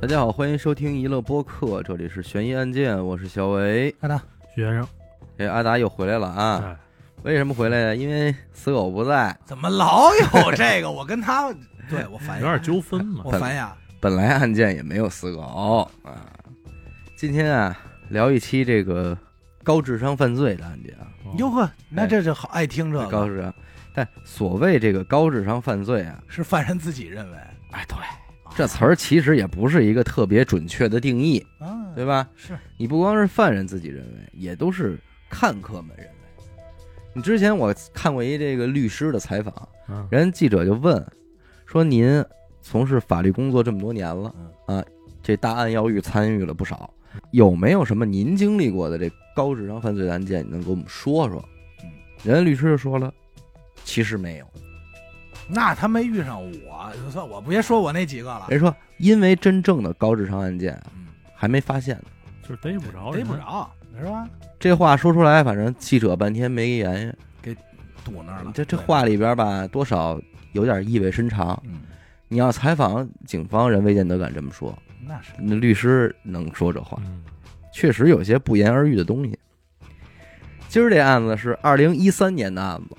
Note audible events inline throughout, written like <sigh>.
大家好，欢迎收听娱乐播客，这里是悬疑案件，我是小维。阿达，许先生，哎，阿达又回来了啊！哎，为什么回来呀？因为死狗不在。怎么老有这个？<laughs> 我跟他，对我烦呀，有点纠纷嘛我。烦呀。本来案件也没有死狗啊。今天啊，聊一期这个高智商犯罪的案件啊，哦哟呵，那这就好爱听这个，高智商。但所谓这个高智商犯罪啊，是犯人自己认为哎，对，这词儿其实也不是一个特别准确的定义，啊，对吧？是你不光是犯人自己认为，也都是看客们认为。你之前我看过一这个律师的采访，嗯，人记者就问说：“您从事法律工作这么多年了啊，这大案要狱参与了不少，有没有什么您经历过的这高智商犯罪案件，你能给我们说说？”嗯，人家律师就说了，其实没有。那他没遇上我，就算我别说我那几个了，人说，因为真正的高智商案件嗯，还没发现呢。就是逮不着人，逮不着，是吧？这话说出来，反正记者半天没言语。堵那儿了。对，这这话里边吧，多少有点意味深长。嗯，你要采访警方，人未见得敢这么说。那是那律师能说这话，嗯，确实有些不言而喻的东西。今儿这案子是二零一三年的案子，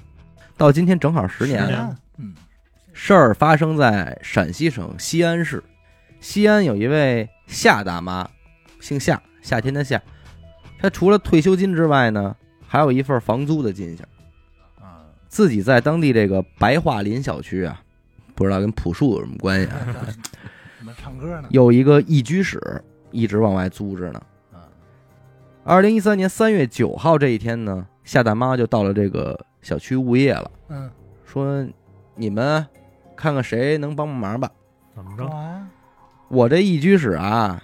到今天正好十年了。十年嗯，事儿发生在陕西省西安市，西安有一位夏大妈，姓夏，夏天的夏。她除了退休金之外呢，还有一份房租的进项。啊，自己在当地这个白桦林小区啊，不知道跟朴树有什么关系啊，怎么唱歌呢？有一个一居室，一直往外租着呢。啊，二零一三年三月九号这一天呢，夏大妈就到了这个小区物业了，嗯，说：“你们看看谁能帮帮忙吧？怎么着？干嘛呀？我这一居室啊，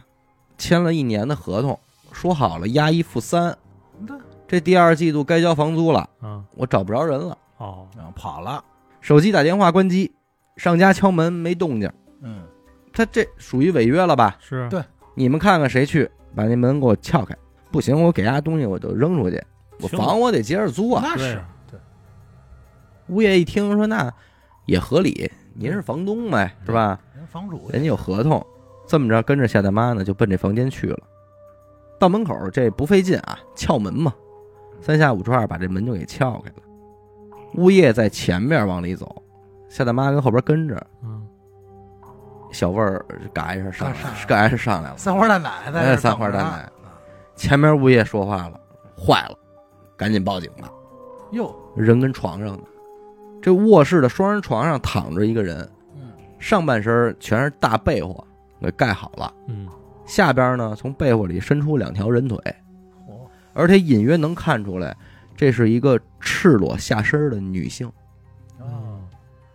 签了一年的合同，说好了押一付三，对，这第二季度该交房租了，嗯，我找不着人了，哦，然后跑了。手机打电话关机，上家敲门没动静，嗯，他这属于违约了吧？是，对。你们看看谁去把那门给我撬开，不行，我给家东西我就扔出去，我行。房我得接着租啊。那是对。对，物业一听说那也合理，您是房东呗，是吧？人房主人家有合同，这么着跟着夏大妈呢就奔这房间去了。到门口这不费劲啊，撬门嘛，三下五除二把这门就给撬开了。物业在前面往里走，夏大妈跟后边跟着，嗯，小味儿嘎一声上来嘎一声上来了。三花大奶在哎，三花大奶。前面物业说话了，坏了，赶紧报警吧。哟，人跟床上呢，这卧室的双人床上躺着一个人，嗯，上半身全是大被窝给盖好了，嗯，下边呢从被窝里伸出两条人腿，嚯，而且隐约能看出来，这是一个赤裸下身的女性。哦，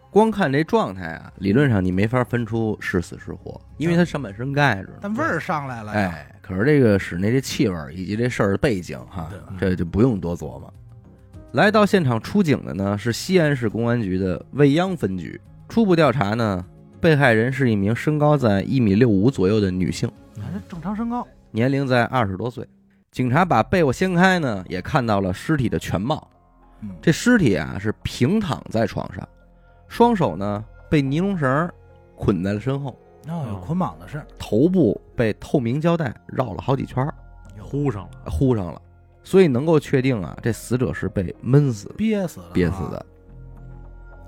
光看这状态啊，理论上你没法分出是死是活，因为她上半身盖着。但味儿上来了呀，哎，可是这个室内这气味以及这事儿的背景哈，这就不用多琢磨。来到现场出警的呢是西安市公安局的未央分局。初步调查呢，被害人是一名身高在一米六五左右的女性，还是正常身高，年龄在二十多岁。警察把被窝掀开呢，也看到了尸体的全貌。嗯，这尸体啊是平躺在床上，双手呢被尼龙绳捆在了身后，哦，有捆绑的事，头部被透明胶带绕了好几圈儿。糊上了，呼上了，所以能够确定啊，这死者是被闷死、憋死了，憋死的。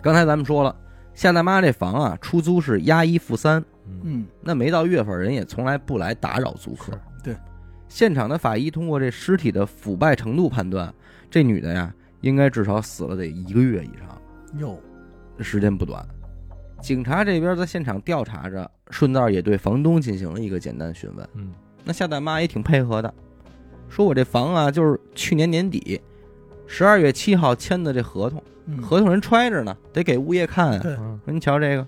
刚才咱们说了，夏大妈这房啊，出租是押一付三，嗯，嗯，那没到月份，人也从来不来打扰租客。对，现场的法医通过这尸体的腐败程度判断，这女的呀，应该至少死了得一个月以上，哟，这时间不短。警察这边在现场调查着，顺道也对房东进行了一个简单询问。嗯，那夏大妈也挺配合的，说我这房啊，就是去年年底十二月七号签的这合同，嗯合同人揣着呢，得给物业看啊。对嗯，您瞧这个，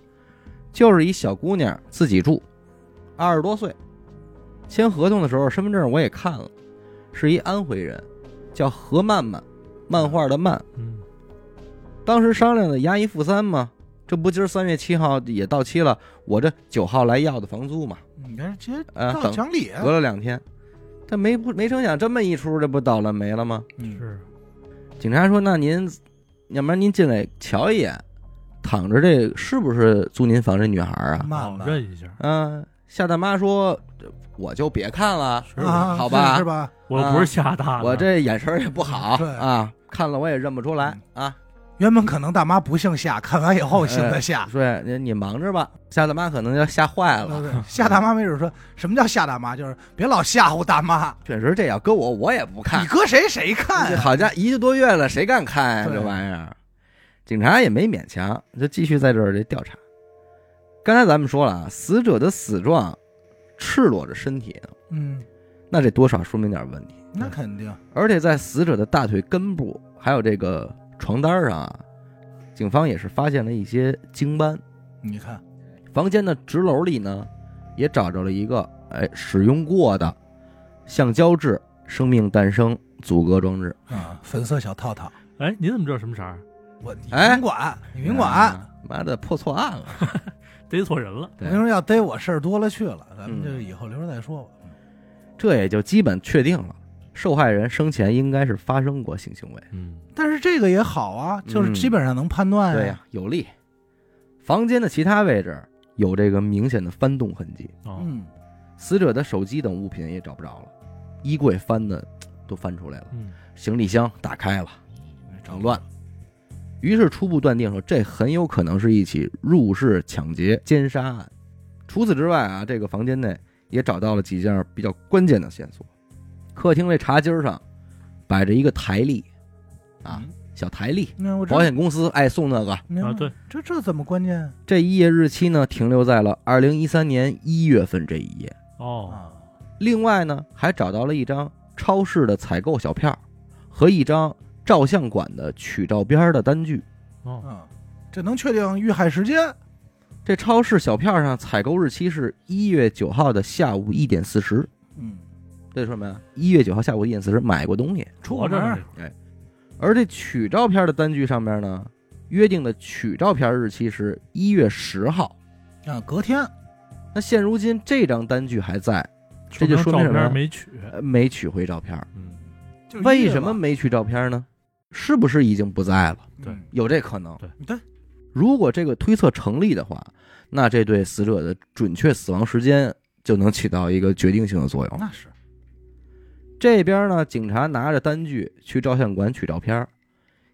就是一小姑娘自己住，二十多岁，签合同的时候身份证我也看了，是一安徽人，叫何曼曼，漫画的漫。嗯，当时商量的押一付三嘛，这不今儿三月七号也到期了，我这九号来要的房租嘛，你看这啊，到等讲理啊，隔了两天，但没不没成想这么一出，这不倒了霉了吗？嗯。是，警察说：“那您，要不然您进来瞧一眼，躺着这是不是租您房这女孩啊？慢慢。哦认一下，啊，夏大妈说：“我就别看了，是啊，好吧。是是吧？我不是吓大的，我这眼神也不好啊，看了我也认不出来啊。原本可能大妈不姓夏，看完以后姓的夏。对，你你忙着吧。夏大妈可能要吓坏了。对对 <laughs> 夏大妈没准说什么叫夏大妈，就是别老吓唬大妈，确实，这样搁我，我也不看你。搁谁谁看好家伙，一个多月了，谁敢看呀？对这玩意儿，警察也没勉强，就继续在这儿这调查。刚才咱们说了啊，死者的死状赤裸着身体，嗯，那这多少说明点问题。那肯定。而且在死者的大腿根部还有这个床单上啊，警方也是发现了一些精斑。你看，房间的纸篓里呢，也找着了一个哎使用过的橡胶制生命诞生阻隔装置。啊，粉色小套套，哎，你怎么知道什么色儿？我你哎甭管，你甭管。啊妈的破错案了。<laughs> 逮错人了。对我跟你说，要逮我事儿多了去了，咱们嗯就以后留着再说吧。这也就基本确定了，受害人生前应该是发生过性行为。嗯，但是这个也好啊，就是嗯基本上能判断对呀、有利。房间的其他位置有这个明显的翻动痕迹，哦，嗯，死者的手机等物品也找不着了，衣柜翻的都翻出来了，嗯，行李箱打开了，整乱。于是初步断定说，这很有可能是一起入室抢劫奸杀案。除此之外啊，这个房间内也找到了几件比较关键的线索。客厅这茶几上摆着一个台历，啊，嗯小台历，保险公司爱送那个。啊对，这这怎么关键这一页日期呢，停留在了二零一三年一月份这一页。哦，啊？另外呢，还找到了一张超市的采购小票和一张照相馆的取照片的单据。哦，嗯，这能确定遇害时间？这超市小票上采购日期是一月九号的下午一点四十，嗯，这说什么呀？一月九号下午一点四十买过东西。出过门呢儿，而这取照片的单据上面呢，约定的取照片日期是一月十号。啊，隔天那现如今这张单据还在，这就说明什么没取。呃没取回照片。嗯，为什么没取照片呢？是不是已经不在了？对嗯有这可能。对对，如果这个推测成立的话，那这对死者的准确死亡时间就能起到一个决定性的作用。那是这边呢，警察拿着单据去照相馆取照片，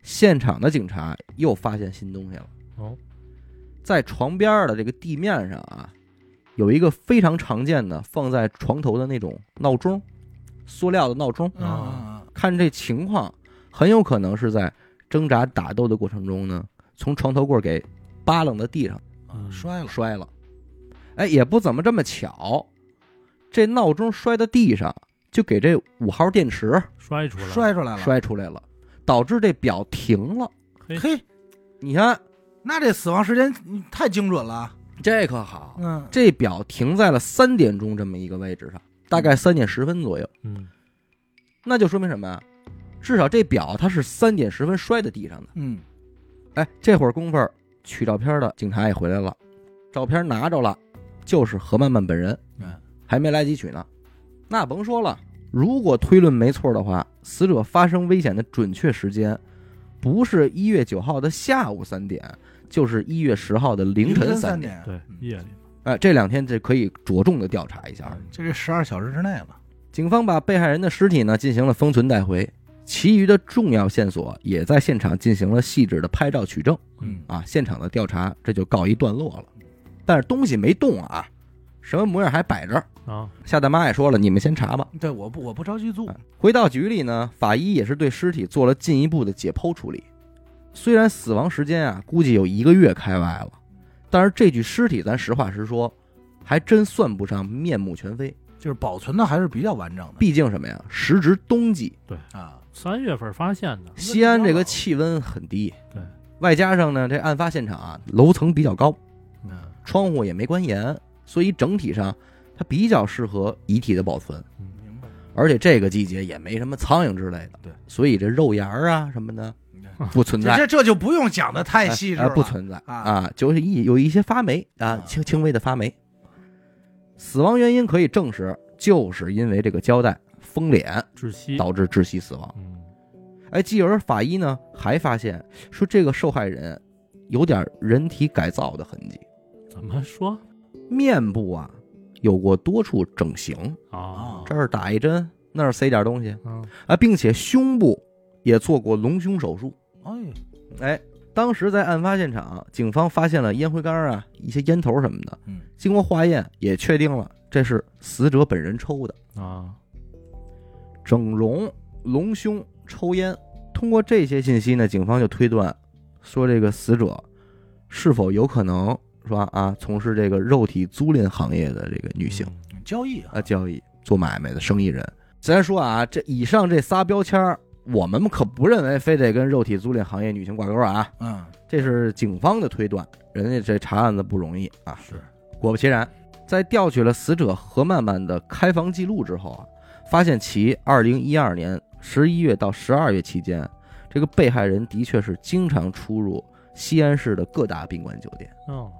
现场的警察又发现新东西了。哦，在床边的这个地面上啊，有一个非常常见的放在床头的那种闹钟，塑料的闹钟。嗯啊嗯看这情况，很有可能是在挣扎打斗的过程中呢，从床头柜给扒楞到地上摔了，摔了。哎，也不怎么这么巧，这闹钟摔到地上，就给这五号电池摔出来了，摔出来了，摔出来了，导致这表停了。嘿，你看那这死亡时间嗯太精准了。这可好，嗯，这表停在了三点钟这么一个位置上，大概三点十分左右。嗯，那就说明什么呀？至少这表它是三点十分摔在地上的。嗯，哎，这会儿功夫取照片的警察也回来了，照片拿着了，就是何曼曼本人，嗯还没来及取呢。那甭说了，如果推论没错的话，死者发生危险的准确时间，不是一月九号的下午三点，就是一月十号的凌晨三三点。点，对嗯，夜里，哎，这两天这可以着重的调查一下。就这十二小时之内了。警方把被害人的尸体呢进行了封存带回，其余的重要线索也在现场进行了细致的拍照取证。嗯啊，现场的调查这就告一段落了。但是东西没动啊，什么模样还摆着。啊，夏大妈也说了，你们先查吧。对，我不我不着急做啊。回到局里呢，法医也是对尸体做了进一步的解剖处理。虽然死亡时间啊，估计有一个月开外了，但是这具尸体咱实话实说，还真算不上面目全非。就是保存的还是比较完整的。毕竟什么呀，时值冬季，对啊，三月份发现的，西安这个气温很低，对，外加上呢，这案发现场啊，楼层比较高，嗯窗户也没关严，所以整体上它比较适合遗体的保存。明白。而且这个季节也没什么苍蝇之类的，对，所以这肉芽儿啊什么的不存在，这这这就不用讲的太细致了。不存在啊啊，就是一有一些发霉啊啊，轻轻微的发霉。死亡原因可以证实，就是因为这个胶带封脸窒息，导致窒息死亡。嗯，哎，继而法医呢还发现说这个受害人有点人体改造的痕迹，怎么说？面部啊有过多处整形，啊，这儿打一针，那儿塞点东西。嗯啊，并且胸部也做过隆胸手术。哎，哎，当时在案发现场，警方发现了烟灰缸啊、一些烟头什么的，嗯，经过化验也确定了这是死者本人抽的。啊，整容、隆胸、抽烟，通过这些信息呢，警方就推断说这个死者是否有可能是吧啊，从事这个肉体租赁行业的这个女性交易啊，啊，交易做买卖的生意人。咱说啊，这以上这仨标签儿我们可不认为非得跟肉体租赁行业女性挂钩啊，嗯，这是警方的推断，人家这查案子不容易啊。是，果不其然，在调取了死者何曼曼的开房记录之后啊，发现其二零一二年十一月到十二月期间，这个被害人的确是经常出入西安市的各大宾馆酒店，哦，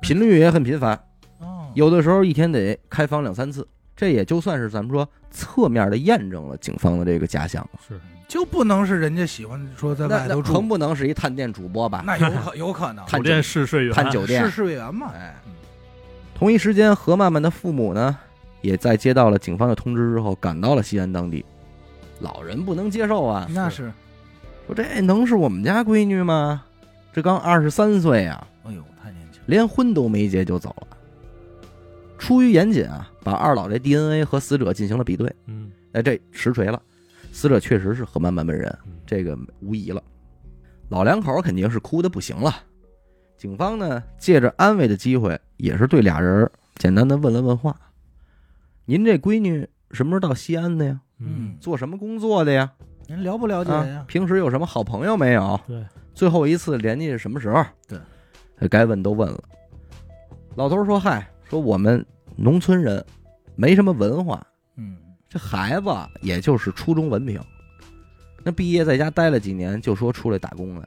频率也很频繁，哦，有的时候一天得开房两三次。这也就算是咱们说侧面的验证了警方的这个假想了。是就不能是人家喜欢说在外头住横，不能是一探店主播吧？那有可有可能，探店试睡员，探酒店试睡员嘛，哎嗯，同一时间，何曼曼的父母呢，也在接到了警方的通知之后，赶到了西安当地。老人不能接受啊，那是，说这能是我们家闺女吗？这刚二十三岁啊，连婚都没结就走了。出于严谨啊，把二老这 DNA 和死者进行了比对，嗯哎，这实锤了，死者确实是何曼曼本人，嗯这个无疑了。老两口肯定是哭的不行了。警方呢，借着安慰的机会，也是对俩人简单的问了问话：“您这闺女什么时候到西安的呀？嗯，做什么工作的呀？您了不了解啊呀，？平时有什么好朋友没有？对，最后一次联系是什么时候？对，该问都问了。老头说：“嗨，说我们农村人没什么文化，嗯，这孩子也就是初中文凭，那毕业在家待了几年，就说出来打工来。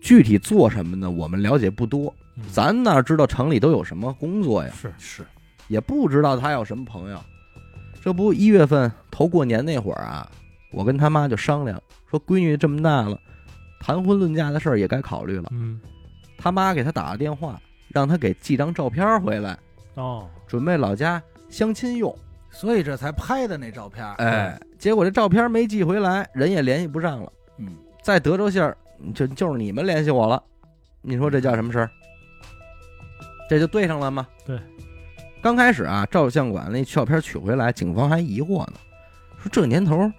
具体做什么呢？我们了解不多，嗯咱哪知道城里都有什么工作呀？是是，也不知道他有什么朋友。这不一月份头过年那会儿啊，我跟他妈就商量说，闺女这么大了，谈婚论嫁的事儿也该考虑了。嗯他妈给他打了电话，让他给寄张照片回来，哦，准备老家相亲用。所以这才拍的那照片，哎，结果这照片没寄回来，人也联系不上了。嗯，在德州县儿，就就是你们联系我了，你说这叫什么事儿？这就对上了吗？对。刚开始啊，照相馆那照片取回来，警方还疑惑呢，说这年头，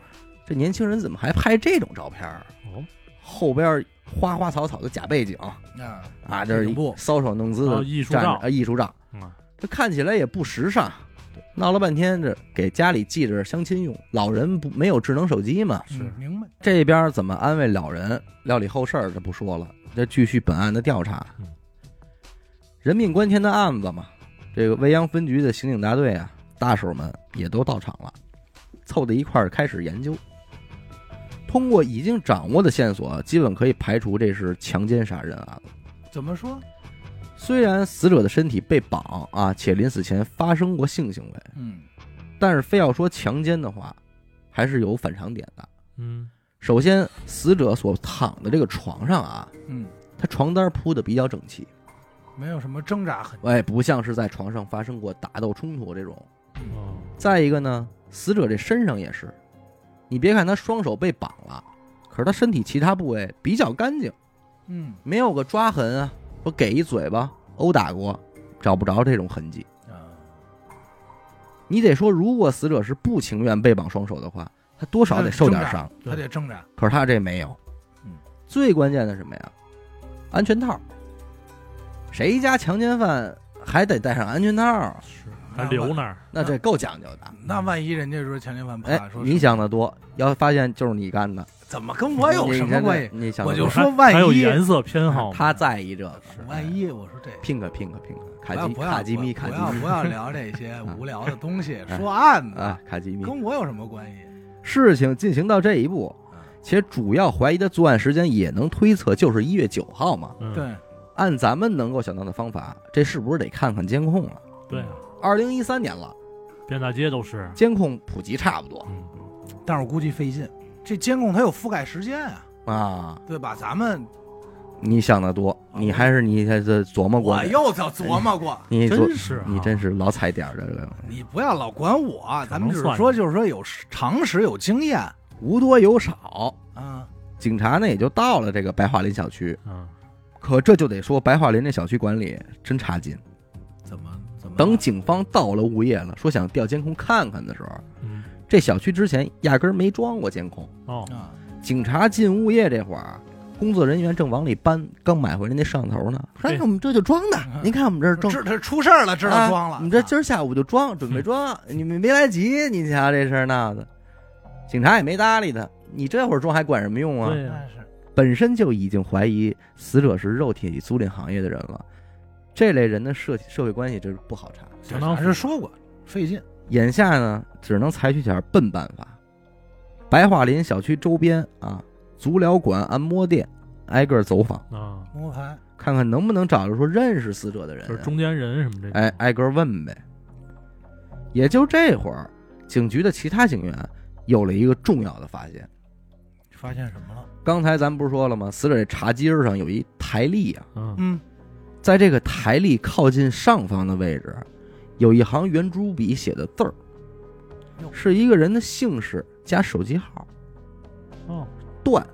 这年轻人怎么还拍这种照片儿？哦，后边花花草草的假背景啊啊，这是一不，搔首弄姿的哦艺术照啊，艺术照，嗯这看起来也不时尚。闹了半天，这给家里寄着相亲用，老人不没有智能手机嘛？是嗯明白，这边怎么安慰老人、料理后事儿，这不说了，这继续本案的调查嗯。人命关天的案子嘛，这个未央分局的刑警大队啊，大手们也都到场了，凑在一块儿开始研究。通过已经掌握的线索，基本可以排除这是强奸杀人案了。怎么说？虽然死者的身体被绑啊，且临死前发生过性行为，嗯，但是非要说强奸的话，还是有反常点的。嗯首先，死者所躺的这个床上啊，嗯，他床单铺的比较整齐，没有什么挣扎痕迹，哎，不像是在床上发生过打斗冲突这种。哦再一个呢，死者这身上也是，你别看他双手被绑了，可是他身体其他部位比较干净，嗯没有个抓痕啊，说给一嘴巴、殴打过，找不着这种痕迹。啊，你得说，如果死者是不情愿被绑双手的话，他多少得受点伤。他得挣扎，可是他这没有。嗯，最关键的什么呀？安全套。谁家强奸犯还得戴上安全套？是还留那儿，那这够讲究的。那万一人家说强奸犯哎怕说，你想的多，要发现就是你干的，怎么跟我有什么关系？你想得我就说万还有一颜色偏好吗，他在意这个。万一我说这 pink pink pink 卡基不要不要卡基米不卡基米要不要聊这些 <laughs> 无聊的东西，说案子啊卡基米。跟我有什么关系？事情进行到这一步，且主要怀疑的作案时间也能推测就是一月九号嘛。嗯对，按咱们能够想到的方法，这是不是得看看监控了？对啊，二零一三年了，遍大街都是，监控普及差不多。嗯。但是我估计费劲，这监控它有覆盖时间啊，啊。对吧？咱们你想的多，你还是你还是琢磨过的，我又早琢磨过，<laughs> 你琢真是啊。你真是老踩点儿这个，你不要老管我，咱们只是说，就是说有常识、有经验。无多有少。啊。警察呢也就到了这个白桦林小区，嗯，可这就得说白桦林这小区管理真差劲。等警方到了物业了，说想调监控看看的时候，嗯，这小区之前压根儿没装过监控。哦，啊？警察进物业这会儿，工作人员正往里搬刚买回来那摄像头呢。说：“哎，对我们这就装的嗯，您看我们这儿装知这出事儿了，知道装了。啊你这今儿下午就装，准备装，你们没来及，你瞧这事儿闹的，警察也没搭理他。你这会儿装还管什么用啊？对呀，那是本身就已经怀疑死者是肉体租赁行业的人了，这类人的社社会关系这是不好查。相当还是说过费劲。眼下呢，只能采取点笨办法。白桦林小区周边啊，足疗馆、按摩店，挨个走访，啊，摸排看看能不能找着说认识死者的人啊。就是中间人什么这种，哎，挨个问呗。也就这会儿，警局的其他警员有了一个重要的发现。发现什么了？刚才咱不是说了吗？死者这茶几上有一台历啊，嗯，嗯，在这个台历靠近上方的位置，有一行圆珠笔写的字儿，是一个人的姓氏加手机号。哦，段，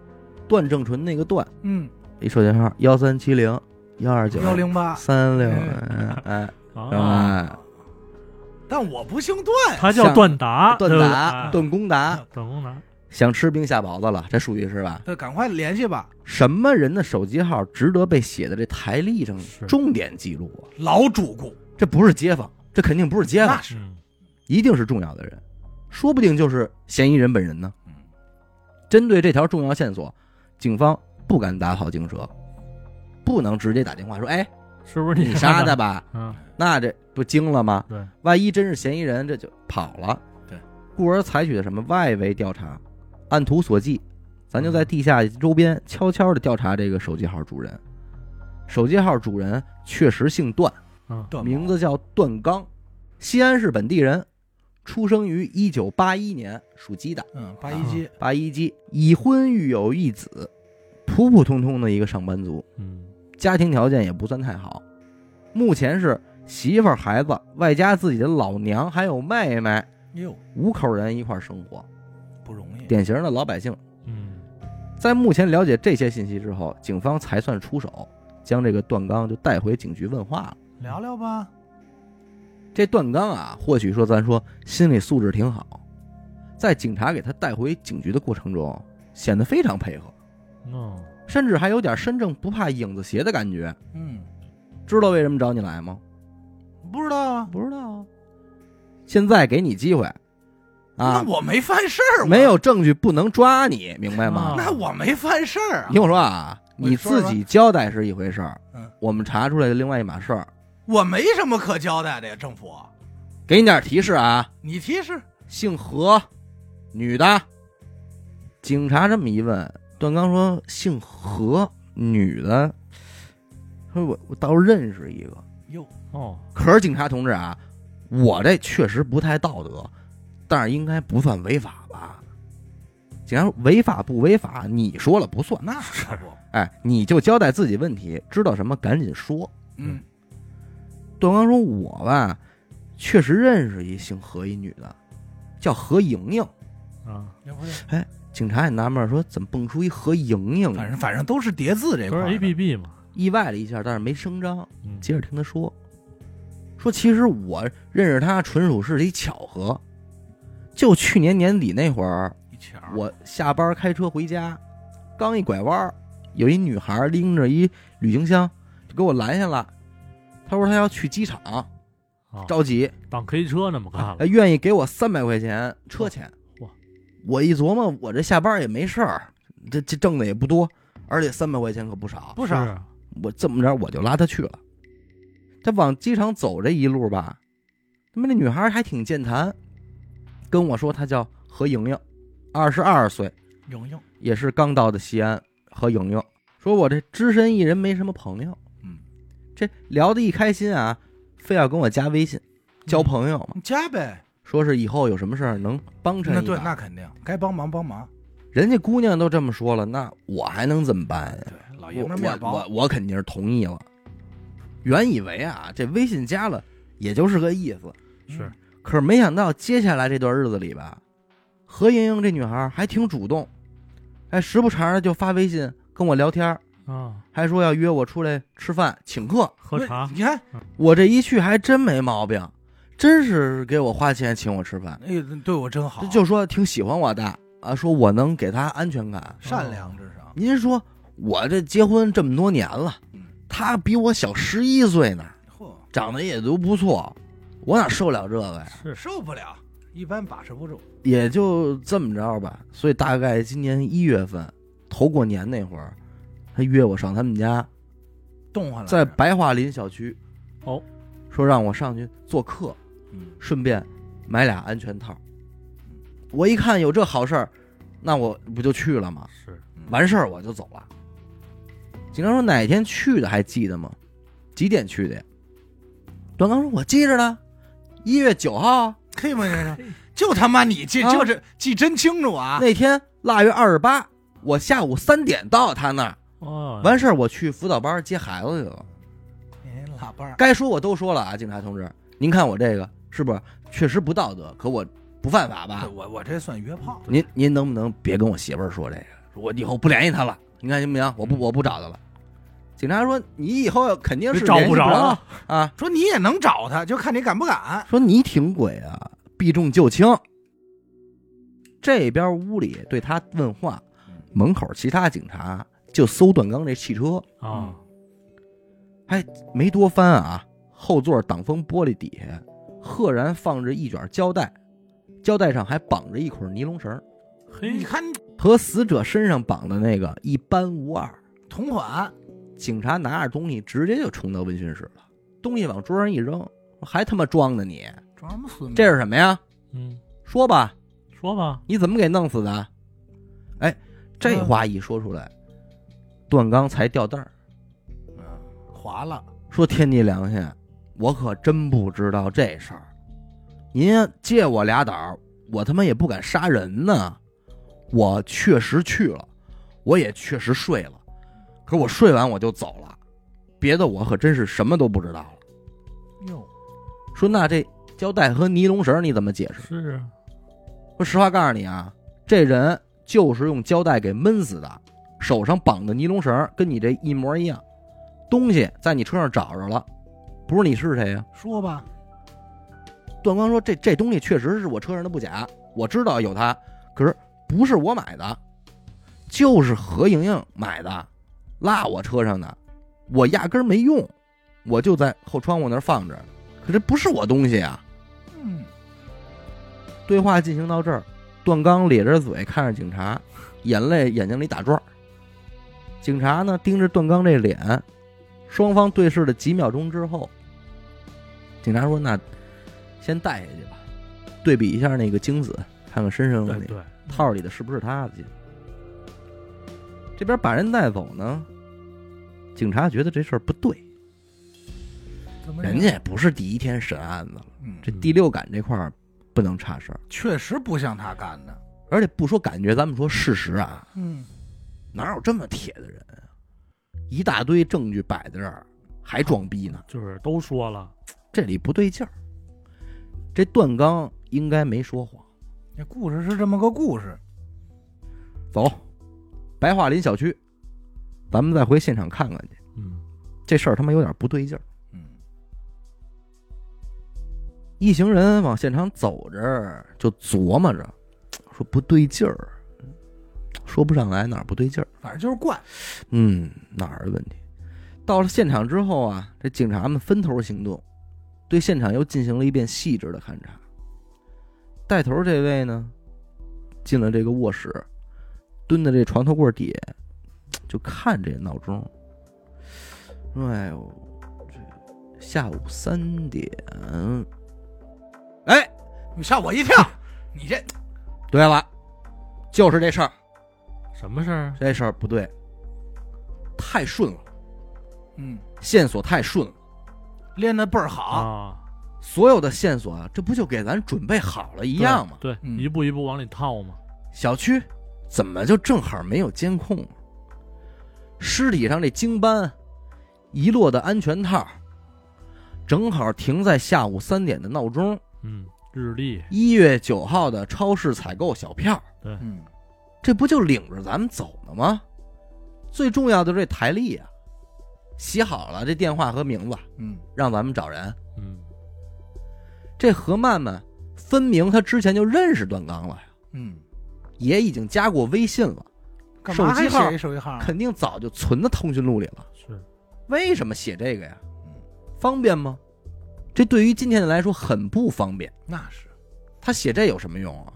段正淳那个段，嗯，一手机号幺三七零幺二九幺零八，三六，嗯哎。啊，哎，但我不姓段，他叫段达，段达、哎段公达，段公达，想吃冰下雹子了，这属于是吧？对，赶快联系吧。什么人的手机号值得被写在这台历上重点记录啊？老主顾，这不是街坊，这肯定不是街坊那，是嗯，一定是重要的人，说不定就是嫌疑人本人呢。嗯针对这条重要线索，警方不敢打草惊蛇，不能直接打电话说：“哎，是不是你杀的？吧嗯，？”那这不惊了吗？对，万一真是嫌疑人，这就跑了。对，故而采取的什么外围调查，按图索骥，咱就在地下周边悄悄的调查这个手机号主人。手机号主人确实姓段，嗯，段名字叫段刚，西安市本地人，出生于一九八一年，属鸡的，嗯，八一鸡，八一鸡，已婚育有一子，普普通通的一个上班族，嗯，家庭条件也不算太好，目前是媳妇儿、孩子，外加自己的老娘还有妹妹，哟，五口人一块生活。典型的老百姓。嗯，在目前了解这些信息之后，警方才算出手，将这个段刚就带回警局问话了。聊聊吧。这段刚啊，或许说咱说心理素质挺好，在警察给他带回警局的过程中，显得非常配合，哦，甚至还有点身正不怕影子斜的感觉。嗯，知道为什么找你来吗？不知道啊。不知道啊。现在给你机会，啊，那我没犯事儿，没有证据不能抓你，明白吗？啊那我没犯事儿啊。听我说啊，你自己交代是一回事儿，嗯，我们查出来的另外一码事儿。我没什么可交代的呀，政府。给你点提示啊，你提示，姓何，女的。警察这么一问，段刚说姓何，女的。说我我倒认识一个，哟，哦，可是警察同志啊，我这确实不太道德，但是应该不算违法吧？既然违法不违法，你说了不算。那可不。哎，你就交代自己问题，知道什么赶紧说。嗯，段刚说：“我吧，确实认识一姓何一女的，叫何莹莹。啊，哎，”警察也纳闷说：“怎么蹦出一何莹莹反？”正反正都是叠字这都是块儿 A 的。P P 嘛，意外了一下，但是没声张。嗯，接着听他说：“说其实我认识她纯属是一巧合，就去年年底那会儿，我下班开车回家，刚一拐弯，有一女孩拎着一旅行箱就给我拦下了。她说她要去机场，啊，着急，当 K 车那么干愿意给我三百块钱车钱。哇！我一琢磨，我这下班也没事儿，这这挣的也不多，而且三百块钱可不少。不少。我这么着，我就拉她去了。她往机场走这一路吧，他妈那女孩还挺健谈，跟我说她叫何莹莹，二十二岁，莹莹，也是刚到的西安。何莹莹说：“我这只身一人，没什么朋友。”嗯，这聊得一开心啊，非要跟我加微信交朋友嘛，你加呗。说是以后有什么事儿能帮衬那对，那肯定该帮忙帮忙。人家姑娘都这么说了，那我还能怎么办呀？对，老爷我我，我肯定是同意了。原以为啊，这微信加了也就是个意思，是可是没想到接下来这段日子里吧，何莹莹这女孩还挺主动，哎时不常的就发微信跟我聊天，啊，还说要约我出来吃饭请客。喝茶你看，我这一去还真没毛病，真是给我花钱请我吃饭，哎，对我真好，就说挺喜欢我的啊，说我能给她安全感。善良至少。您说我这结婚这么多年了她，比我小十一岁呢，嚯，长得也都不错，我哪受了这个呀？是受不了，一般把持不住。也就这么着吧。所以大概今年一月份，头过年那会儿，他约我上他们家，动换了，在白桦林小区，哦，说让我上去做客，嗯，顺便买俩安全套。我一看有这好事儿，那我不就去了吗？是完事儿我就走了。警察说哪天去的还记得吗？几点去的呀？段刚说：“我记着呢，一月九号啊可以吗？先生，就他妈你记，啊就是记真清楚啊！那天腊月二十八，我下午三点到他那儿，哦，完事儿我去辅导班接孩子去了。哎，老伴儿，该说我都说了啊，警察同志，您看我这个是不是确实不道德？可我不犯法吧？我我这算约炮，您您能不能别跟我媳妇儿说这个？我以后不联系他了，你看行不行？我不我不找他了。警察说你以后肯定是找不着了啊。说你也能找他，就看你敢不敢。说你挺鬼啊，避重就轻。这边屋里对他问话，门口其他警察就搜段刚这汽车，啊，没多翻啊，后座挡风玻璃底下赫然放着一卷胶带，胶带上还绑着一捆尼龙绳，嘿你，看和死者身上绑的那个一般无二。同款，警察拿着东西直接就冲到问讯室了，东西往桌上一扔，还他妈装呢你？装什么死？这是什么呀？嗯，说吧，说吧，你怎么给弄死的？哎，这话一说出来，段刚才掉蛋儿，嗯划了，说天地良心，我可真不知道这事儿。您借我俩胆儿，我他妈也不敢杀人呢。我确实去了，我也确实睡了，可是我睡完我就走了，别的我可真是什么都不知道了。哟，说那这胶带和尼龙绳你怎么解释？是啊，我实话告诉你啊，这人就是用胶带给闷死的，手上绑的尼龙绳跟你这一模一样，东西在你车上找着了，不是你是谁呀、说吧，段光说这这东西确实是我车上的不假，我知道有它，可是不是我买的，就是何莹莹买的，落我车上的，我压根儿没用，我就在后窗户那儿放着，可这不是我东西啊。嗯，对话进行到这儿，段刚咧着嘴看着警察，眼泪眼睛里打转。警察呢盯着段刚这脸，双方对视了几秒钟之后，警察说：“那先带下去吧，对比一下那个精子，看看身上那对对，套里的是不是他的精。”这边把人带走呢，警察觉得这事儿不对，人家也不是第一天审案子了，嗯，这第六感这块儿不能差事儿，确实不像他干的。而且不说感觉，咱们说事实啊，嗯，哪有这么铁的人啊？一大堆证据摆在这儿，还装逼呢？就是都说了，这里不对劲儿。这段刚应该没说谎。这故事是这么个故事。走，白桦林小区，咱们再回现场看看去。嗯，这事儿他妈有点不对劲儿。嗯，一行人往现场走着，就琢磨着，说不对劲儿，说不上来哪儿不对劲儿。反正就是怪。嗯，哪儿的问题？到了现场之后啊，这警察们分头行动，对现场又进行了一遍细致的勘查。带头这位呢，进了这个卧室，蹲在这床头柜底下，就看这闹钟。哎呦，这下午三点。哎，你吓我一跳！<laughs> 你这对了，就是这事儿，什么事儿？这事儿不对，太顺了，嗯线索太顺了。练的倍儿好。啊，所有的线索啊，这不就给咱准备好了一样吗？对，嗯一步一步往里套嘛。小区怎么就正好没有监控？啊？尸体上这精斑，遗落的安全套，正好停在下午三点的闹钟，嗯，日历，一月九号的超市采购小票，对。嗯，这不就领着咱们走呢吗？最重要的是这台历啊，写好了这电话和名字，嗯，让咱们找人。嗯，这何曼曼分明她之前就认识段刚了呀，嗯，也已经加过微信了，干嘛还手机号写一手机号啊？肯定早就存到通讯录里了。是，为什么写这个呀嗯？方便吗？这对于今天的来说很不方便。那是，他写这有什么用啊？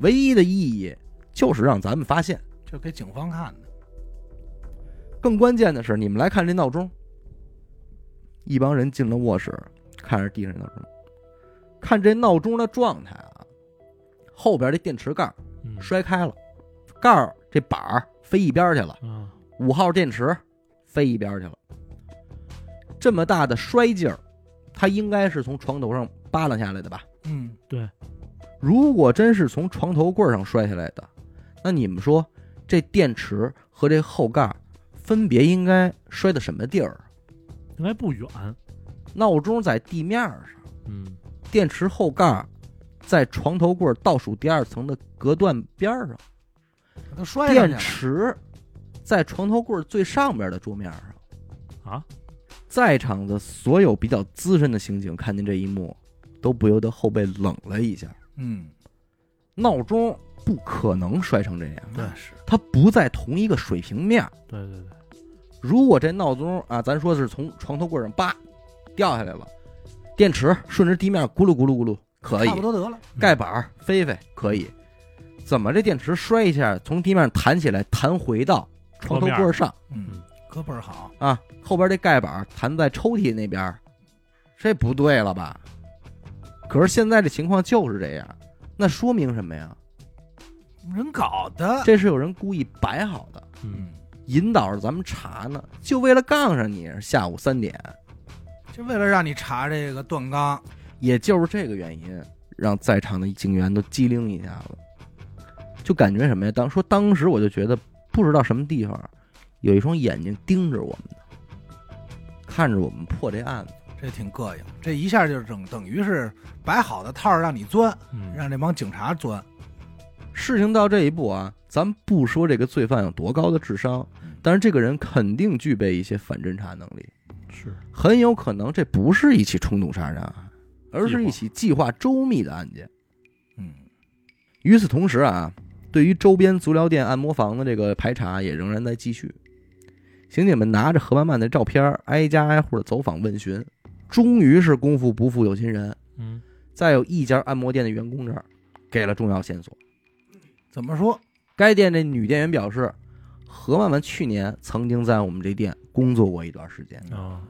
唯一的意义就是让咱们发现。就给警方看的。更关键的是，你们来看这闹钟。一帮人进了卧室，看着地上闹钟，看这闹钟的状态啊，后边这电池盖嗯，摔开了，盖儿这板儿飞一边去了，啊，五号电池飞一边去了。这么大的摔劲儿，它应该是从床头上扒拉下来的吧？嗯，对，如果真是从床头柜上摔下来的，那你们说这电池和这后盖儿分别应该摔到什么地儿？应该不远，闹钟在地面上，嗯，电池后盖儿在床头柜倒数第二层的隔断边儿上，都摔上去电。池在床头柜最上边的桌面上。啊，在场的所有比较资深的刑警看见这一幕，都不由得后背冷了一下。嗯，闹钟不可能摔成这样，那是，它不在同一个水平面。对对对，如果这闹钟啊，咱说是从床头柜上叭掉下来了，电池顺着地面咕噜咕噜咕噜可以差，不多得了。盖板儿飞飞可以，怎么这电池摔一下从地面弹起来，弹回到床头柜上嗯，可倍儿好。啊？后边这盖板儿弹在抽屉那边，这不对了吧？可是现在这情况就是这样，那说明什么呀？人搞的。这是有人故意摆好的，嗯，引导着咱们查呢，就为了杠上你下午三点。就为了让你查这个段刚。也就是这个原因，让在场的警员都机灵一下子，就感觉什么呀？当说当时我就觉得，不知道什么地方有一双眼睛盯着我们呢，看着我们破这案子。这挺膈应，这一下就整等于是摆好的套让你钻，嗯，让这帮警察钻。事情到这一步啊，咱不说这个罪犯有多高的智商，但是这个人肯定具备一些反侦查能力，是，很有可能这不是一起冲动杀人案，而是一起计划周密的案件。嗯，与此同时啊，对于周边足疗店、按摩房的这个排查也仍然在继续。刑警们拿着何曼曼的照片，挨家挨户的走访问询，终于是功夫不负有心人，嗯，在有一家按摩店的员工这儿给了重要线索。怎么说？该店这女店员表示，何曼曼去年曾经在我们这店工作过一段时间，啊，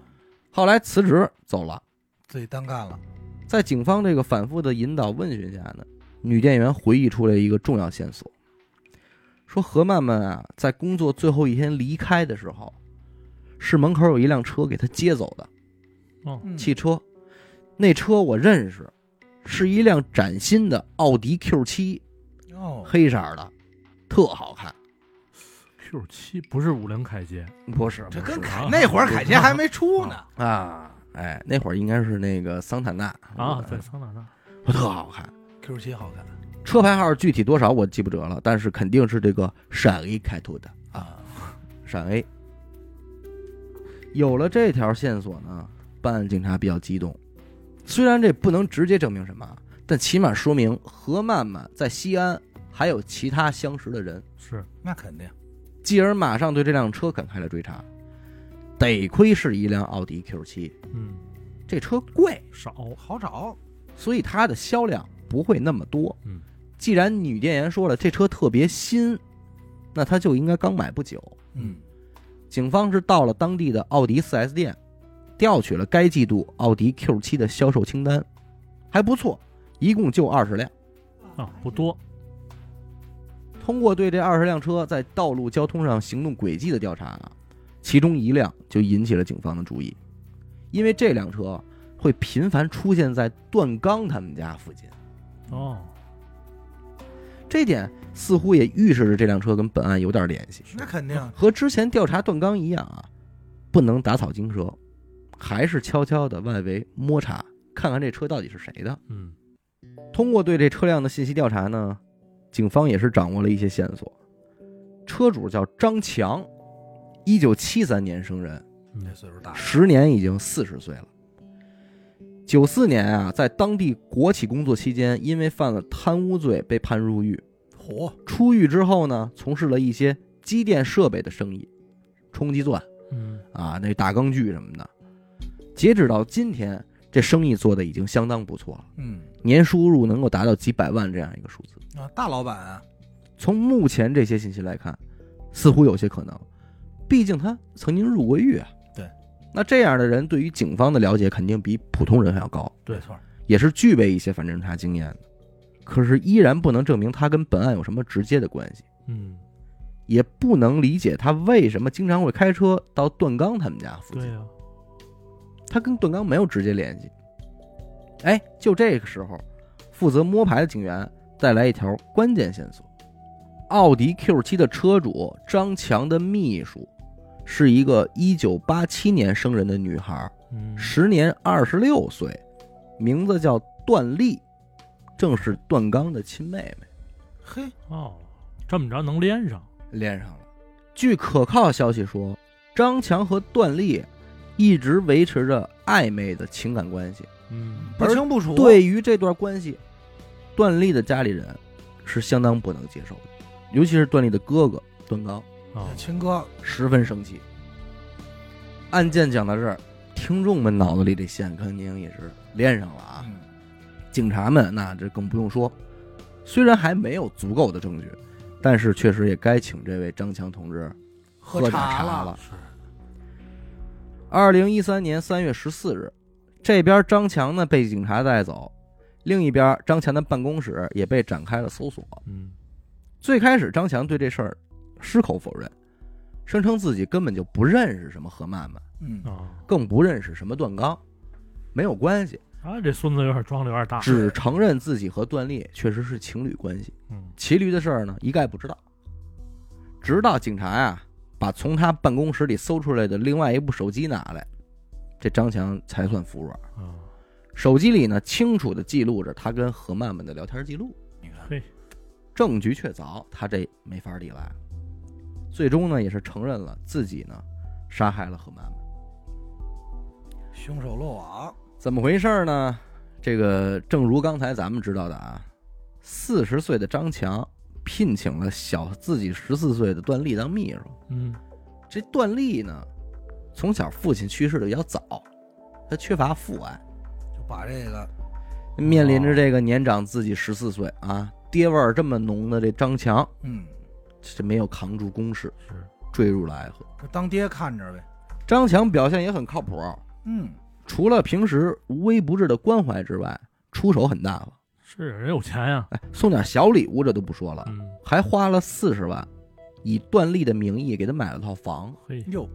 后来辞职走了。自己单干了。在警方这个反复的引导问询下呢，女店员回忆出来一个重要线索，说何曼曼啊，在工作最后一天离开的时候，是门口有一辆车给她接走的。哦，嗯。汽车，那车我认识，是一辆崭新的奥迪 Q 七，哦，黑色的，特好看。Q 七不是五菱凯捷，不是，这跟凯那会儿凯捷还没出呢。啊，哎，那会儿应该是那个桑塔纳啊，对桑塔纳，特好看。Q 七好看车牌号具体多少我记不得了，但是肯定是这个陕 A 开头的啊，啊，陕 A。有了这条线索呢，办案警察比较激动。虽然这不能直接证明什么，但起码说明何曼曼在西安还有其他相识的人，是，那肯定。继而马上对这辆车展开了追查。得亏是一辆奥迪 Q 七，嗯，这车贵，少，好找。所以它的销量不会那么多。嗯，既然女店员说了这车特别新，那它就应该刚买不久。嗯，警方是到了当地的奥迪 4S 店，调取了该季度奥迪 Q7 的销售清单，还不错，一共就二十辆。啊，不多，通过对这二十辆车在道路交通上行动轨迹的调查啊，其中一辆就引起了警方的注意，因为这辆车会频繁出现在段刚他们家附近。哦，这点似乎也预示着这辆车跟本案有点联系。那肯定，和之前调查段刚一样啊，不能打草惊蛇，还是悄悄的外围摸查，看看这车到底是谁的。嗯通过对这车辆的信息调查呢，警方也是掌握了一些线索。车主叫张强，一九七三年生人，嗯这岁数大了，时年已经四十岁了。九四年啊，在当地国企工作期间，因为犯了贪污罪被判入狱。嚯，出狱之后呢，从事了一些机电设备的生意，冲击钻嗯啊，那大钢锯什么的。截止到今天，这生意做的已经相当不错了，嗯年收入能够达到几百万这样一个数字。啊，大老板啊，从目前这些信息来看，似乎有些可能，毕竟他曾经入过狱啊。对，那这样的人对于警方的了解肯定比普通人还要高，对错，也是具备一些反侦查经验的。可是依然不能证明他跟本案有什么直接的关系，嗯，也不能理解他为什么经常会开车到段刚他们家附近对。呀，他跟段刚没有直接联系。哎，就这个时候，负责摸排的警员带来一条关键线索：奥迪 Q 七的车主张强的秘书是一个一九八七年生人的女孩，嗯时年二十六岁，名字叫段丽，正是段刚的亲妹妹。嘿，哦，这么着能连上，连上了。据可靠消息说，张强和段丽一直维持着暧昧的情感关系。嗯不清不楚，，对于这段关系，段丽的家里人是相当不能接受的，尤其是段丽的哥哥段刚啊，亲哥，十分生气。案件讲到这儿，听众们脑子里这线肯定也是连上了啊。嗯，警察们那这更不用说，虽然还没有足够的证据，但是确实也该请这位张强同志喝点茶茶了。是，二零一三年三月十四日，这边张强呢被警察带走，另一边张强的办公室也被展开了搜索。嗯最开始，张强对这事儿矢口否认，声称自己根本就不认识什么何曼曼，嗯，啊更不认识什么段刚，没有关系，啊，这孙子有点装的有点大，只承认自己和段丽确实是情侣关系，嗯其余的事儿呢一概不知道。直到警察呀、把从他办公室里搜出来的另外一部手机拿来，这张强才算服软。啊，手机里呢，清楚的记录着他跟何曼曼的聊天记录，你看，嘿，证据确凿，他这没法抵赖。最终呢，也是承认了自己呢杀害了何曼曼。凶手落网，怎么回事呢？这个正如刚才咱们知道的啊，四十岁的张强聘请了小自己十四岁的段丽当秘书。嗯这段丽呢，从小父亲去世的比较早，他缺乏父爱，就把这个，面临着这个年长自己十四岁啊，爹味儿这么浓的这张强，嗯，这没有扛住攻势，是，坠入了爱河。就当爹看着呗，张强表现也很靠谱，嗯，除了平时无微不至的关怀之外，出手很大方。是人有钱呀，哎，送点小礼物这都不说了，嗯还花了四十万，以段丽的名义给他买了套房，嘿，哟，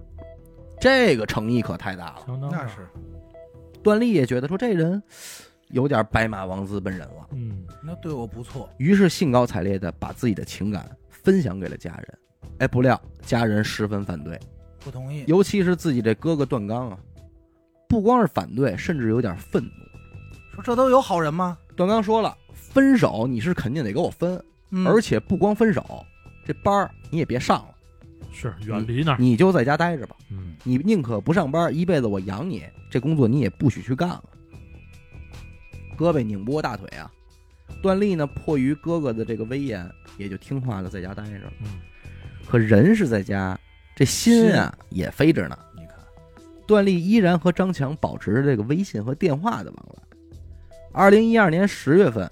这个诚意可太大了。相当大，那是，段丽也觉得说这人有点白马王子本人了，嗯那对我不错，于是兴高采烈的把自己的情感分享给了家人。哎，不料家人十分反对，不同意，尤其是自己这哥哥段刚啊，不光是反对，甚至有点愤怒。说这都有好人吗？段刚说了，分手你是肯定得给我分，嗯而且不光分手，这班儿你也别上了，是远离那儿，你就在家待着吧。嗯你宁可不上班，一辈子我养你，这工作你也不许去干了。胳膊拧不过大腿啊！段丽呢，迫于哥哥的这个威严，也就听话的在家待着了。嗯可人是在家，这心啊也飞着呢。你看，段丽依然和张强保持着这个微信和电话的往来。二零一二年十月份，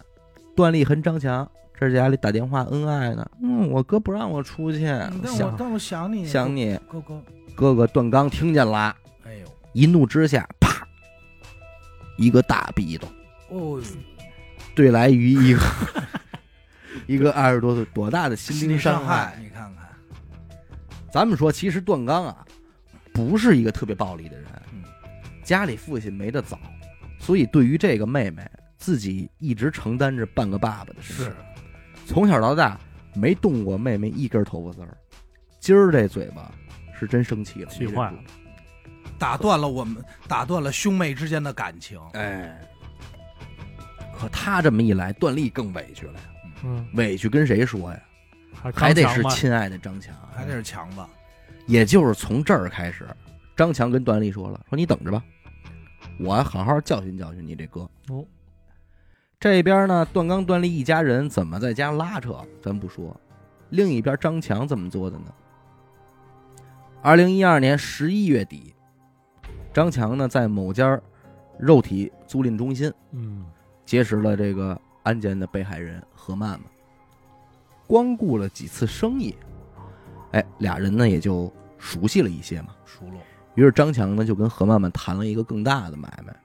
段丽和张强这家里打电话恩爱呢。嗯，我哥不让我出去，嗯但我想但我想你，想你。哥哥，哥哥段刚听见了，哎呦，一怒之下，啪，一个大逼斗，哦，对来于一个一个二十多岁多大的心灵伤伤害，你看看，咱们说，其实段刚啊，不是一个特别暴力的人，嗯家里父亲没得早，所以对于这个妹妹，自己一直承担着半个爸爸的身是。，从小到大没动过妹妹一根头发丝儿，今儿这嘴巴是真生气了，气坏了。打断了我们，打断了兄妹之间的感情。哎，可他这么一来，段丽更委屈了呀。嗯，委屈跟谁说呀？还还得是亲爱的张强，还得是强子，也就是从这儿开始，张强跟段丽说了：“说你等着吧，我好好教训教训你这哥。”哦，这边呢，段刚、段丽一家人怎么在家拉扯，咱不说。另一边，张强怎么做的呢？二零一二年十一月底，张强呢在某家肉体租赁中心嗯，结识了这个案件的被害人何曼曼，光顾了几次生意，哎，俩人呢也就熟悉了一些嘛。熟络。于是张强呢就跟何曼曼谈了一个更大的买卖。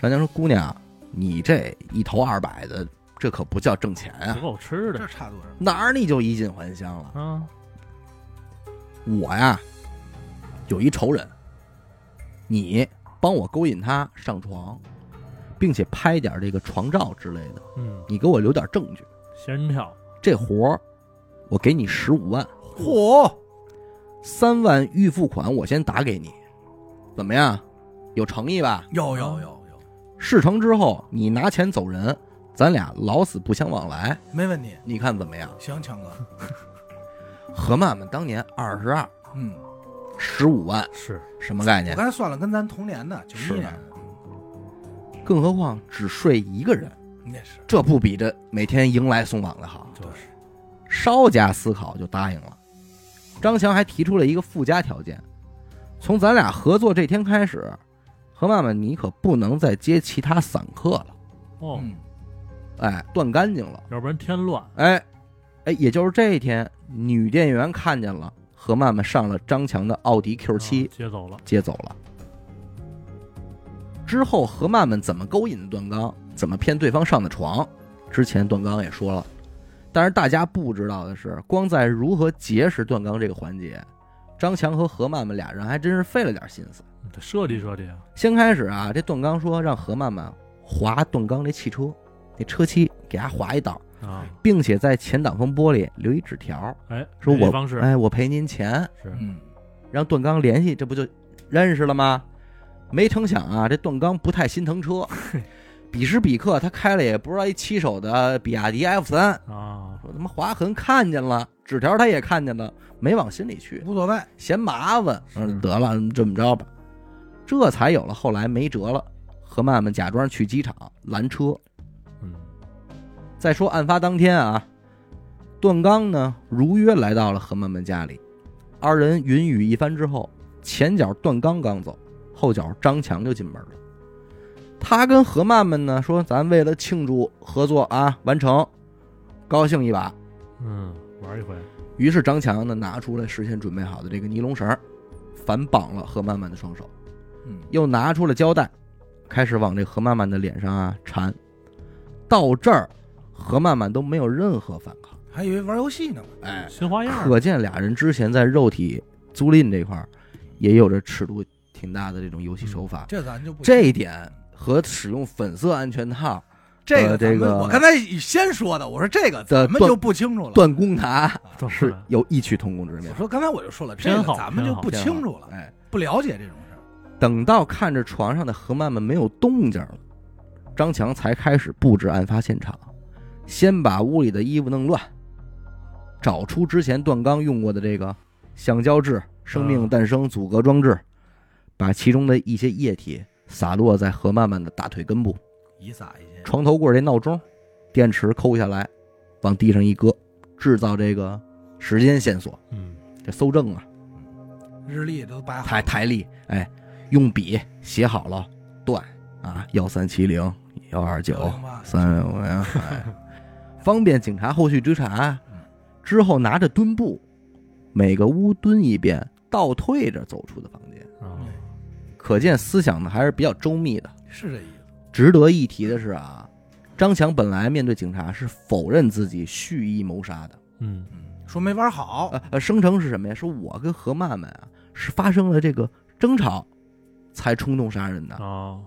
张强说：“姑娘，你这一头二百的，这可不叫挣钱啊不，够吃这的差多少？哪儿你就衣锦还乡了？啊，我呀，有一仇人，你帮我勾引他上床，并且拍点这个床照之类的，嗯，你给我留点证据。仙人跳，这活儿，我给你十五万，嚯，三万预付款我先打给你，怎么样？有诚意吧？有有有有，事成之后，你拿钱走人，咱俩老死不相往来，没问题。你看怎么样？行，强哥，何曼曼当年二十二，嗯，十五万，是。什么概念？我刚才算了，跟咱同年的，九是的一年。的，更何况只睡一个人，是。这不比这每天迎来送往的好？就是，稍加思考就答应了。张强还提出了一个附加条件：从咱俩合作这天开始，何曼曼你可不能再接其他散客了，哦，嗯，哎，断干净了。要不然添乱，哎，哎，也就是这一天，女店员看见了何曼曼上了张强的奥迪 Q 七、啊接走了，接走了。之后，何曼曼怎么勾引段刚，怎么骗对方上的床，之前段刚也说了。但是大家不知道的是，光在如何结识段刚这个环节，张强和何曼曼俩人还真是费了点心思。你得设计设计啊，先开始啊，这段刚说让何曼曼划段刚那汽车，那车漆给他划一道，啊，并且在前挡风玻璃留一纸条，哎，说我哎我赔您钱，是，嗯，让段刚联系，这不就认识了吗？没成想啊，这段刚不太心疼车，彼时彼刻他开了也不知道一七手的比亚迪 F 三，啊，说他妈划痕看见了，纸条他也看见了，没往心里去，无所谓。嫌麻烦，嗯，得了，这么着吧，这才有了后来没辙了。何曼曼假装去机场拦车。嗯，再说案发当天啊，段刚呢如约来到了何曼曼家里，二人云雨一番之后，前脚段刚刚走，后脚张强就进门了。他跟何曼曼呢说：“咱为了庆祝合作啊完成，高兴一把。嗯，玩一回，”于是张强呢拿出了事先准备好的这个尼龙绳，反绑了何曼曼的双手，嗯，又拿出了胶带，开始往这何曼曼的脸上啊缠。到这儿，何曼曼都没有任何反抗。还以为玩游戏呢。哎，新花样，可见俩人之前在肉体租赁这块儿也有着尺度挺大的这种游戏手法。这咱就不这一点和使用粉色安全套、这个呃这个我刚才先说的，我说这个的断咱们就不清楚了。断公塔是有异曲同工之妙我。说刚才我就说了，这偏好个咱们就不清楚了，哎，不了解这种事儿。等到看着床上的何曼曼没有动静了，张强才开始布置案发现场，先把屋里的衣服弄乱，找出之前段刚用过的这个橡胶制生命诞生阻隔装置，把其中的一些液体洒落在何曼曼的大腿根部、一撒一些，床头柜这闹钟、电池抠下来，往地上一搁，制造这个时间线索。嗯，这搜证啊，日历都摆好台了，台历，哎，用笔写好了段啊，幺三七零幺二九108三五零，哎，方便警察后续追查嗯。之后拿着墩布，每个屋蹲一遍，倒退着走出的房间。啊，可见思想呢还是比较周密的。是这意思。值得一提的是啊，张强本来面对警察是否认自己蓄意谋杀的，嗯，嗯，说没玩好，呃呃，声称是什么呀？说我跟何曼曼啊是发生了这个争吵，才冲动杀人的。哦，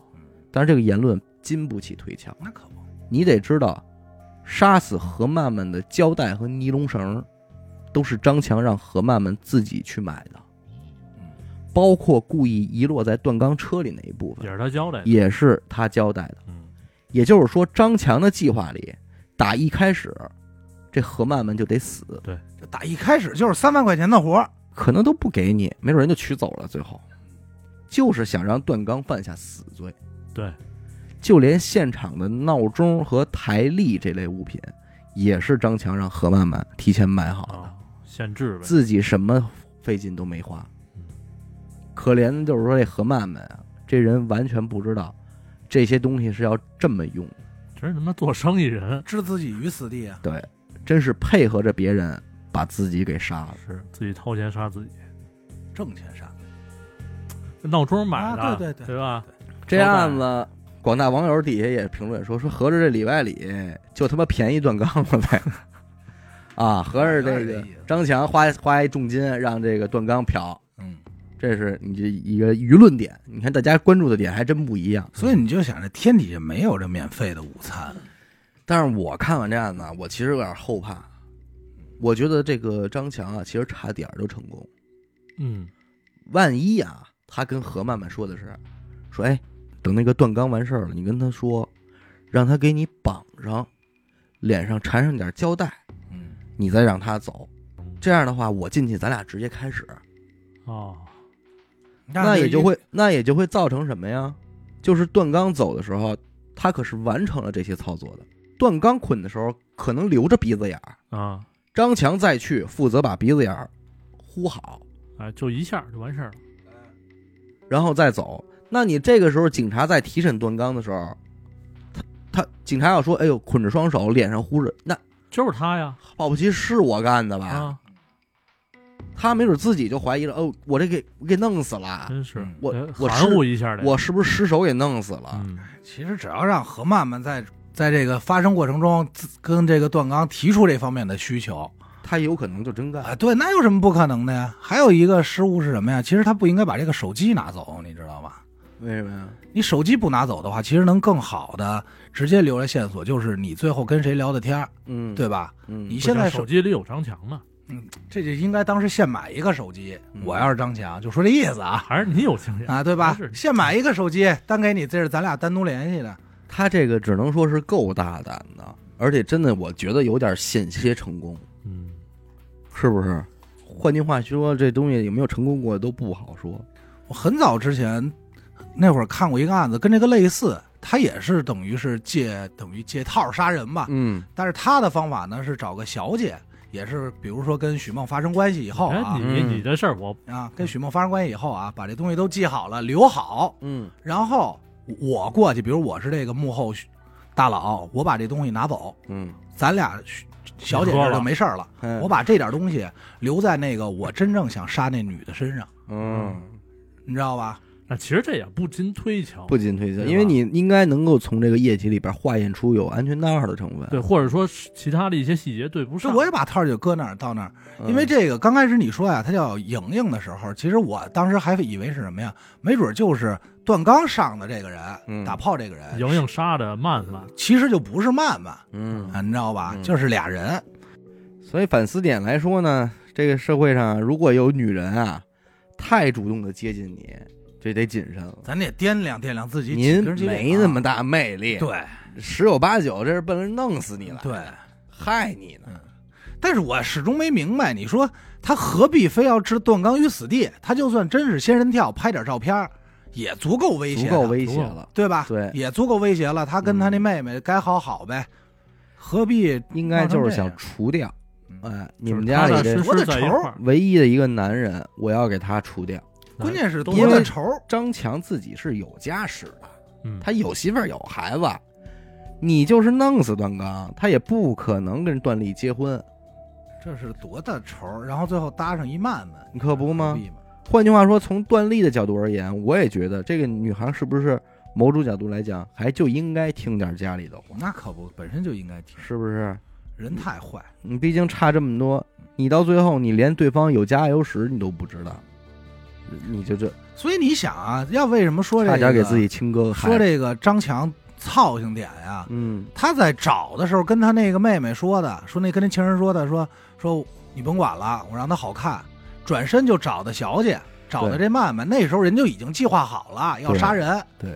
但是这个言论经不起推敲，那可不。你得知道，杀死何曼曼的胶带和尼龙绳，都是张强让何曼曼自己去买的，包括故意遗落在段刚车里那一部分，也是他交代的。也是他交代的。嗯也就是说，张强的计划里，打一开始，这何曼曼就得死，这打一开始就是三万块钱的活可能都不给你，没准人就取走了。最后，就是想让段刚犯下死罪。对，就连现场的闹钟和台历这类物品，也是张强让何曼曼提前买好的，啊，限制呗。自己什么费劲都没花嗯。可怜的就是说这何曼曼啊，这人完全不知道这些东西是要这么用的，真是他妈做生意人，置自己于死地啊！对，真是配合着别人把自己给杀了。是自己掏钱杀自己。挣钱杀，闹钟买的，啊对对对对吧？这案子，广大网友底下也评论说说，合着这里外里就他妈便宜段刚了呗。<laughs> 啊，合着这个张强花花一重金让这个段刚嫖，嗯，这是你这一个舆论点。你看大家关注的点还真不一样。所以你就想着天底下没有这免费的午餐，但是我看完这案子，我其实有点后怕。我觉得这个张强啊，其实差点儿就成功。嗯，万一啊，他跟何曼曼说的是，说哎，等那个段刚完事儿了，你跟他说，让他给你绑上，脸上缠上点胶带，嗯，你再让他走。这样的话，我进去，咱俩直接开始，哦，那也就会那也就会造成什么呀？就是段刚走的时候，他可是完成了这些操作的。段刚捆的时候，可能留着鼻子眼儿，啊，张强再去负责把鼻子眼儿糊好，啊，就一下就完事儿了。然后再走。那你这个时候警察在提审段刚的时候，他他警察要说，哎呦，捆着双手，脸上糊着，那就是他呀，保不齐是我干的吧？啊，他没准自己就怀疑了，哦，我这给我给弄死了，真是嗯我呃我含糊一下的，我是不是失手给弄死了？嗯，其实只要让何曼曼在在这个发生过程中跟这个段刚提出这方面的需求他有可能就真干。啊，对，那有什么不可能的呀？还有一个失误是什么呀？其实他不应该把这个手机拿走，你知道吗？为什么呀？你手机不拿走的话，其实能更好的直接留下线索，就是你最后跟谁聊的天儿，嗯，对吧？嗯，你现在手机里有张强呢，这就应该当时现买一个手机。嗯我要是张强，就说这意思啊还是你有经验啊，对吧还是？现买一个手机单给你，这是咱俩单独联系的。他这个只能说是够大胆的，而且真的我觉得有点险些成功，嗯，是不是？换句话说，这东西有没有成功过都不好说。我很早之前那会儿看过一个案子，跟这个类似，他也是等于是借等于借套杀人吧，嗯但是他的方法呢是找个小姐，也是比如说跟许梦发生关系以后哎，啊你嗯。你这事儿我啊，跟许梦发生关系以后啊，把这东西都记好了，留好，嗯。然后我过去，比如我是这个幕后大佬，我把这东西拿走，嗯，咱俩小姐这就没事儿了。嗯我把这点东西留在那个我真正想杀那女的身上，嗯。你知道吧？那其实这也不禁推敲，不禁推敲，因为你应该能够从这个液体里边化验出有安全带的成分。对，或者说其他的一些细节对不上，这我也把套儿就搁那儿到那儿，嗯，因为这个刚开始你说呀，它叫莹莹的时候，其实我当时还以为是什么呀？没准就是段刚上的这个人，嗯打炮这个人，莹莹杀的曼曼，其实就不是曼曼嗯，啊，你知道吧？嗯就是俩人，所以反思点来说呢，这个社会上如果有女人啊，太主动的接近你，这得谨慎了。咱得掂量掂量自己几您根筋没那么大魅力，对十有八九这是奔着弄死你来，对。害你呢。但是我始终没明白，你说他何必非要置段刚于死地？他就算真是仙人跳，拍点照片儿也足够威胁的，足够威胁了，对吧？对也足够威胁了。他跟他那妹妹该好好呗，何必？应该就是想除掉。嗯哎，你们家里这踏踏实多大仇实在一块儿，唯一的一个男人，我要给他除掉。关键是都因为多大仇？张强自己是有家室的，嗯，他有媳妇儿有孩子，你就是弄死段刚，他也不可能跟段丽结婚，这是多大仇？然后最后搭上一曼曼，你可不吗？换句话说，从段丽的角度而言，我也觉得这个女孩是不是某种角度来讲，还就应该听点家里的话，那可不，本身就应该听。是不是？人太坏，你毕竟差这么多，你到最后你连对方有家有室你都不知道，你就这所以你想啊，要为什么说这个差点给自己亲哥哥害。说这个张强操性点呀。嗯他在找的时候跟他那个妹妹说的，说那跟那情人说的，说说你甭管了，我让他好看。转身就找的小姐，找的这曼曼，那时候人就已经计划好了要对杀人，对。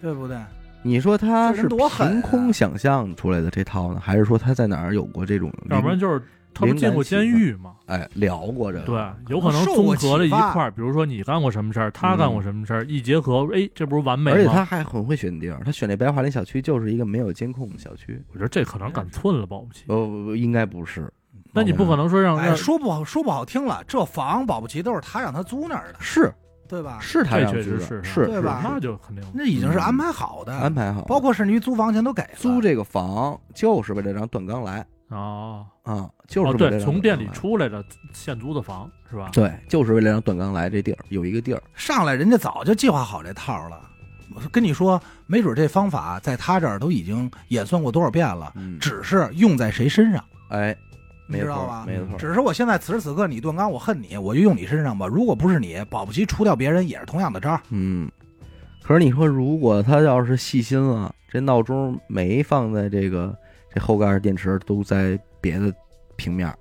对不对？你说他这是多狠啊凭空想象出来的这套呢，还是说他在哪儿有过这种灵？要不然就是他不灵感进过监狱吗？哎聊过这个？对，有可能综合了一块儿，比如说你干过什么事儿，他干过什么事儿，一结合，哎，这不是完美而且？他还很会选地儿，他选那白桦林小区就是一个没有监控的小区。我觉得这可能赶寸了，保不齐。呃，应该不是。那你不可能说让哎，说不好说不好听了，这房保不齐都是他让他租那儿的，是对吧？是他确实是是对吧那就肯定那已经是安排好的，安排好，包括甚至于租房钱都给了。租这个房就是为了让段刚来哦啊，就是哦，对，为了让从店里出来的现租的房是吧？对，就是为了让段刚来这地儿有一个地儿。上来人家早就计划好这套了。我跟你说，没准这方法在他这儿都已经演算过多少遍了，嗯，只是用在谁身上，哎，没错你知道吧？没错，只是我现在此时此刻你段刚，我恨你，我就用你身上吧。如果不是你，保不齐除掉别人也是同样的招。嗯。可是你说，如果他要是细心了，这闹钟没放在这个这后盖电池都在别的平面儿，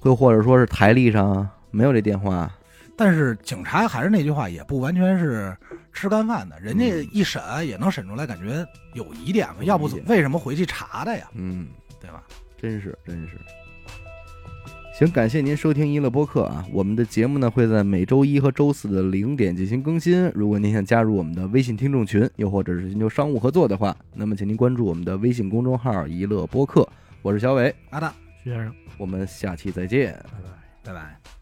会或者说是台历上没有这电话，但是警察还是那句话，也不完全是吃干饭的，人家嗯一审也能审出来，感觉有疑点嘛，要不为什么回去查的呀？嗯，对吧？真是真是。行，感谢您收听娱乐播客啊！我们的节目呢会在每周一和周四的零点进行更新。如果您想加入我们的微信听众群，又或者是寻求商务合作的话，那么请您关注我们的微信公众号“娱乐播客”。我是小伟，阿大，徐先生，我们下期再见。拜拜。拜拜。